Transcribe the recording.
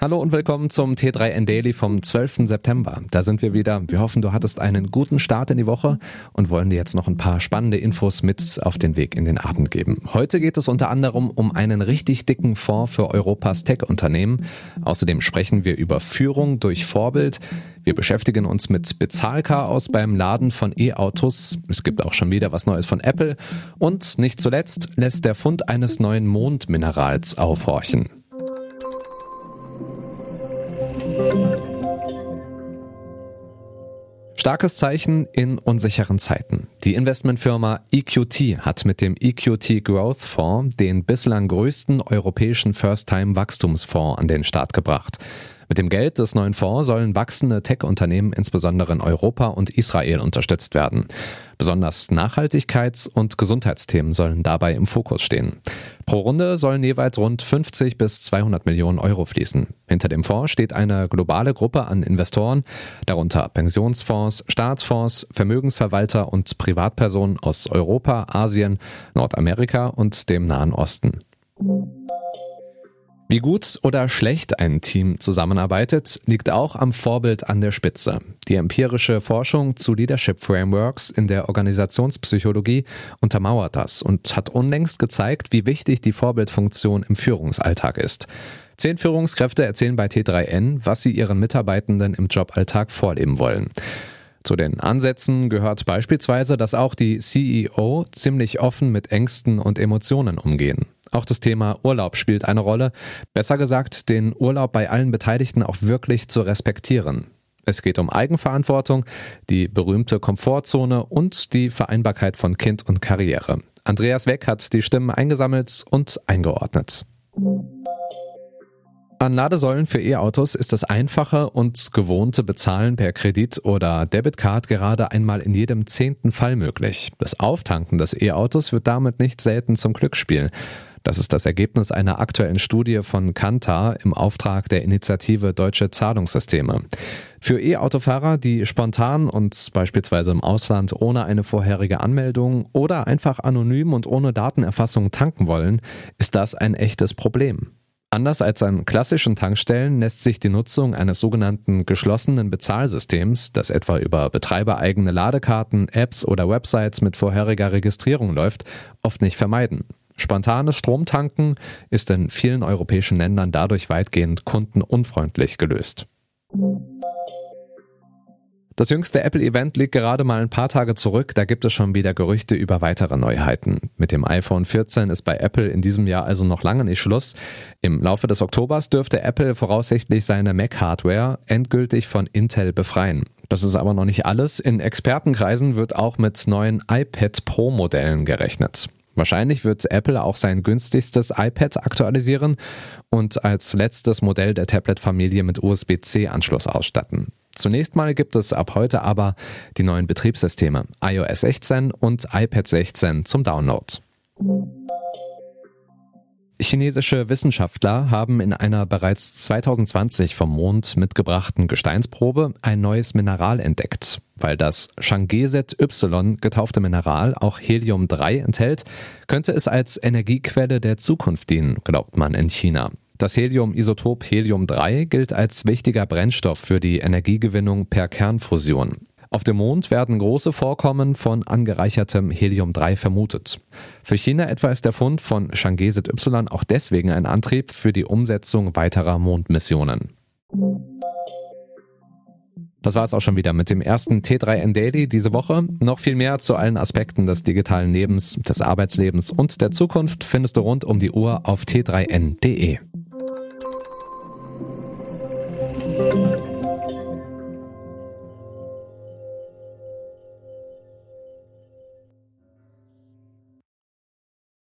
Hallo und willkommen zum T3N Daily vom 12. September. Da sind wir wieder. Wir hoffen, du hattest einen guten Start in die Woche und wollen dir jetzt noch ein paar spannende Infos mit auf den Weg in den Abend geben. Heute geht es unter anderem um einen richtig dicken Fonds für Europas Tech-Unternehmen. Außerdem sprechen wir über Führung durch Vorbild. Wir beschäftigen uns mit Bezahlchaos beim Laden von E-Autos. Es gibt auch schon wieder was Neues von Apple. Und nicht zuletzt lässt der Fund eines neuen Mondminerals aufhorchen. Starkes Zeichen in unsicheren Zeiten. Die Investmentfirma EQT hat mit dem EQT Growth Fonds den bislang größten europäischen First-Time-Wachstumsfonds an den Start gebracht. Mit dem Geld des neuen Fonds sollen wachsende Tech-Unternehmen insbesondere in Europa und Israel unterstützt werden. Besonders Nachhaltigkeits- und Gesundheitsthemen sollen dabei im Fokus stehen. Pro Runde sollen jeweils rund 50 bis 200 Millionen Euro fließen. Hinter dem Fonds steht eine globale Gruppe an Investoren, darunter Pensionsfonds, Staatsfonds, Vermögensverwalter und Privatpersonen aus Europa, Asien, Nordamerika und dem Nahen Osten. Wie gut oder schlecht ein Team zusammenarbeitet, liegt auch am Vorbild an der Spitze. Die empirische Forschung zu Leadership Frameworks in der Organisationspsychologie untermauert das und hat unlängst gezeigt, wie wichtig die Vorbildfunktion im Führungsalltag ist. Zehn Führungskräfte erzählen bei T3N, was sie ihren Mitarbeitenden im Joballtag vorleben wollen. Zu den Ansätzen gehört beispielsweise, dass auch die CEO ziemlich offen mit Ängsten und Emotionen umgehen. Auch das Thema Urlaub spielt eine Rolle. Besser gesagt, den Urlaub bei allen Beteiligten auch wirklich zu respektieren. Es geht um Eigenverantwortung, die berühmte Komfortzone und die Vereinbarkeit von Kind und Karriere. Andreas Weck hat die Stimmen eingesammelt und eingeordnet. An Ladesäulen für E-Autos ist das einfache und gewohnte Bezahlen per Kredit- oder Debitcard gerade einmal in jedem zehnten Fall möglich. Das Auftanken des E-Autos wird damit nicht selten zum Glücksspiel. Das ist das Ergebnis einer aktuellen Studie von Kantar im Auftrag der Initiative Deutsche Zahlungssysteme. Für E-Autofahrer, die spontan und beispielsweise im Ausland ohne eine vorherige Anmeldung oder einfach anonym und ohne Datenerfassung tanken wollen, ist das ein echtes Problem. Anders als an klassischen Tankstellen lässt sich die Nutzung eines sogenannten geschlossenen Bezahlsystems, das etwa über betreibereigene Ladekarten, Apps oder Websites mit vorheriger Registrierung läuft, oft nicht vermeiden. Spontanes Stromtanken ist in vielen europäischen Ländern dadurch weitgehend kundenunfreundlich gelöst. Das jüngste Apple-Event liegt gerade mal ein paar Tage zurück. Da gibt es schon wieder Gerüchte über weitere Neuheiten. Mit dem iPhone 14 ist bei Apple in diesem Jahr also noch lange nicht Schluss. Im Laufe des Oktobers dürfte Apple voraussichtlich seine Mac-Hardware endgültig von Intel befreien. Das ist aber noch nicht alles. In Expertenkreisen wird auch mit neuen iPad Pro-Modellen gerechnet. Wahrscheinlich wird Apple auch sein günstigstes iPad aktualisieren und als letztes Modell der Tablet-Familie mit USB-C-Anschluss ausstatten. Zunächst mal gibt es ab heute aber die neuen Betriebssysteme iOS 16 und iPad 16 zum Download. Chinesische Wissenschaftler haben in einer bereits 2020 vom Mond mitgebrachten Gesteinsprobe ein neues Mineral entdeckt. Weil das Changeset Y getaufte Mineral auch Helium-3 enthält, könnte es als Energiequelle der Zukunft dienen, glaubt man in China. Das Helium-Isotop Helium-3 gilt als wichtiger Brennstoff für die Energiegewinnung per Kernfusion. Auf dem Mond werden große Vorkommen von angereichertem Helium-3 vermutet. Für China etwa ist der Fund von Changeset Y auch deswegen ein Antrieb für die Umsetzung weiterer Mondmissionen. Das war es auch schon wieder mit dem ersten T3N Daily diese Woche. Noch viel mehr zu allen Aspekten des digitalen Lebens, des Arbeitslebens und der Zukunft findest du rund um die Uhr auf t3n.de. Thank you.